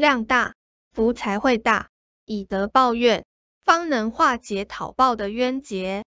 量大福才会大以德报怨方能化解讨报的冤结。